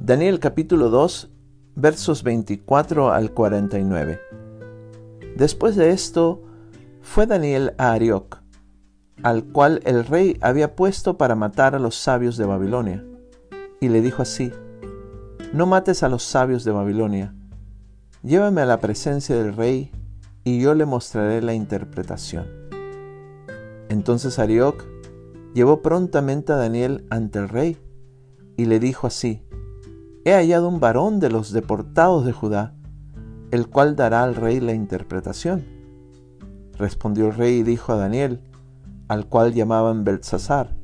Daniel capítulo 2 versos 24 al 49. Después de esto, fue Daniel a Arioc, al cual el rey había puesto para matar a los sabios de Babilonia, y le dijo así, No mates a los sabios de Babilonia, llévame a la presencia del rey, y yo le mostraré la interpretación. Entonces Arioc llevó prontamente a Daniel ante el rey, y le dijo así, He hallado un varón de los deportados de Judá, el cual dará al rey la interpretación. Respondió el rey y dijo a Daniel, al cual llamaban Belsasar,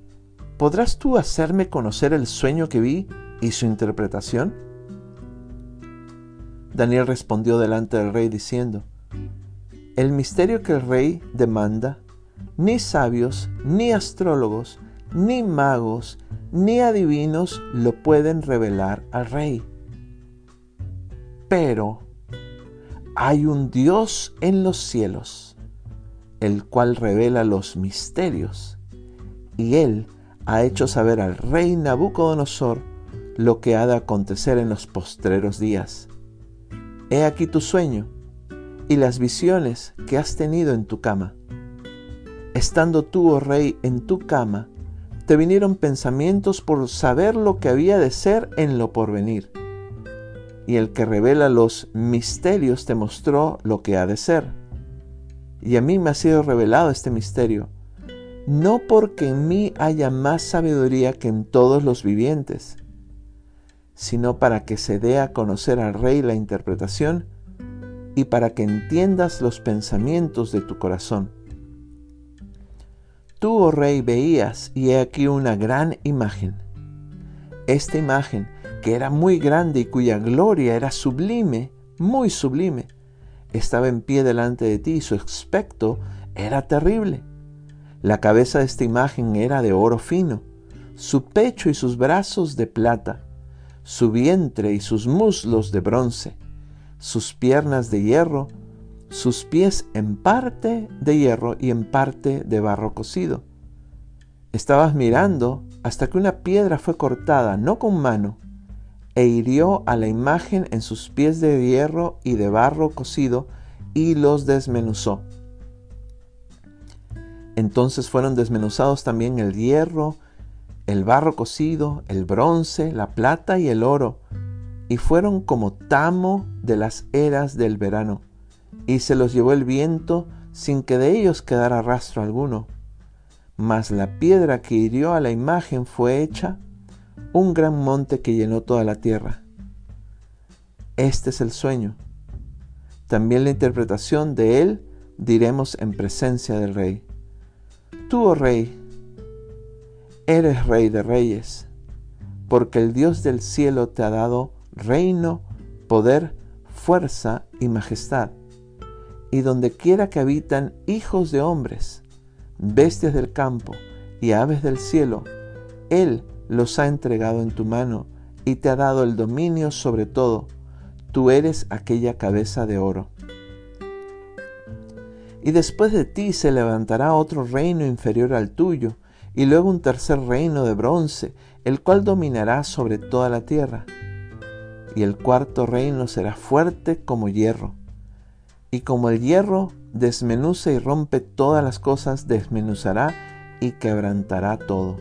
¿podrás tú hacerme conocer el sueño que vi y su interpretación? Daniel respondió delante del rey diciendo, El misterio que el rey demanda, ni sabios, ni astrólogos, ni magos, ni adivinos lo pueden revelar al rey. Pero hay un Dios en los cielos, el cual revela los misterios, y él ha hecho saber al rey Nabucodonosor lo que ha de acontecer en los postreros días. He aquí tu sueño y las visiones que has tenido en tu cama. Estando tú, oh rey, en tu cama, te vinieron pensamientos por saber lo que había de ser en lo porvenir. Y el que revela los misterios te mostró lo que ha de ser. Y a mí me ha sido revelado este misterio, no porque en mí haya más sabiduría que en todos los vivientes, sino para que se dé a conocer al rey la interpretación y para que entiendas los pensamientos de tu corazón Tú, oh rey, veías, y he aquí una gran imagen. Esta imagen, que era muy grande y cuya gloria era sublime, muy sublime, estaba en pie delante de ti y su aspecto era terrible. La cabeza de esta imagen era de oro fino, su pecho y sus brazos de plata, su vientre y sus muslos de bronce, sus piernas de hierro sus pies en parte de hierro y en parte de barro cocido. Estabas mirando hasta que una piedra fue cortada, no con mano, e hirió a la imagen en sus pies de hierro y de barro cocido y los desmenuzó. Entonces fueron desmenuzados también el hierro, el barro cocido, el bronce, la plata y el oro, y fueron como tamo de las eras del verano y se los llevó el viento sin que de ellos quedara rastro alguno. Mas la piedra que hirió a la imagen fue hecha un gran monte que llenó toda la tierra. Este es el sueño. También la interpretación de él diremos en presencia del rey. Tú, oh rey, eres rey de reyes, porque el Dios del cielo te ha dado reino, poder, fuerza y majestad y donde quiera que habitan hijos de hombres, bestias del campo y aves del cielo, Él los ha entregado en tu mano y te ha dado el dominio sobre todo. Tú eres aquella cabeza de oro. Y después de ti se levantará otro reino inferior al tuyo, y luego un tercer reino de bronce, el cual dominará sobre toda la tierra. Y el cuarto reino será fuerte como hierro y como el hierro desmenuza y rompe todas las cosas, desmenuzará y quebrantará todo.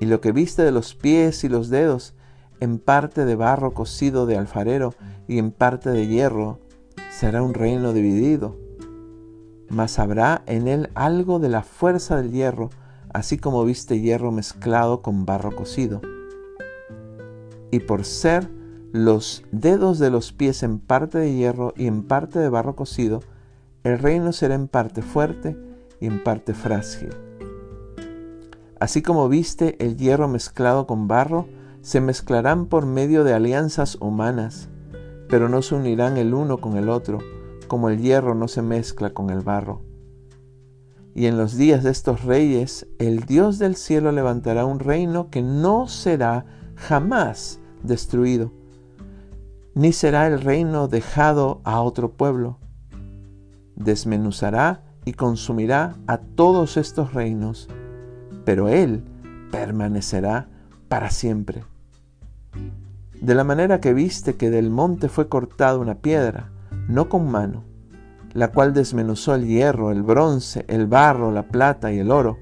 Y lo que viste de los pies y los dedos, en parte de barro cocido de alfarero y en parte de hierro, será un reino dividido. Mas habrá en él algo de la fuerza del hierro, así como viste hierro mezclado con barro cocido. Y por ser los dedos de los pies en parte de hierro y en parte de barro cocido, el reino será en parte fuerte y en parte frágil. Así como viste el hierro mezclado con barro, se mezclarán por medio de alianzas humanas, pero no se unirán el uno con el otro, como el hierro no se mezcla con el barro. Y en los días de estos reyes, el Dios del cielo levantará un reino que no será jamás destruido ni será el reino dejado a otro pueblo. Desmenuzará y consumirá a todos estos reinos, pero Él permanecerá para siempre. De la manera que viste que del monte fue cortada una piedra, no con mano, la cual desmenuzó el hierro, el bronce, el barro, la plata y el oro.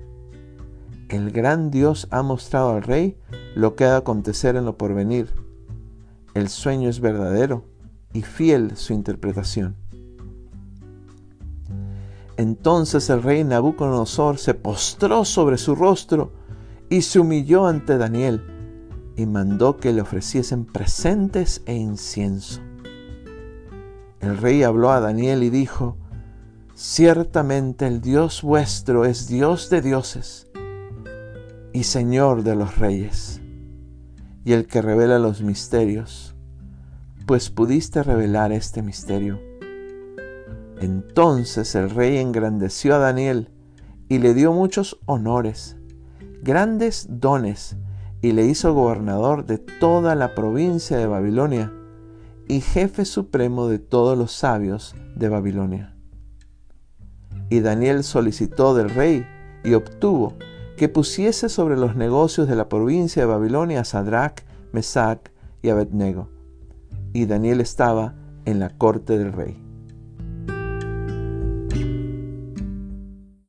El gran Dios ha mostrado al rey lo que ha de acontecer en lo porvenir. El sueño es verdadero y fiel su interpretación. Entonces el rey Nabucodonosor se postró sobre su rostro y se humilló ante Daniel y mandó que le ofreciesen presentes e incienso. El rey habló a Daniel y dijo, Ciertamente el Dios vuestro es Dios de dioses y Señor de los reyes, y el que revela los misterios, pues pudiste revelar este misterio. Entonces el rey engrandeció a Daniel y le dio muchos honores, grandes dones, y le hizo gobernador de toda la provincia de Babilonia y jefe supremo de todos los sabios de Babilonia. Y Daniel solicitó del rey y obtuvo que pusiese sobre los negocios de la provincia de Babilonia a Sadrach, Mesach y Abednego. Y Daniel estaba en la corte del rey.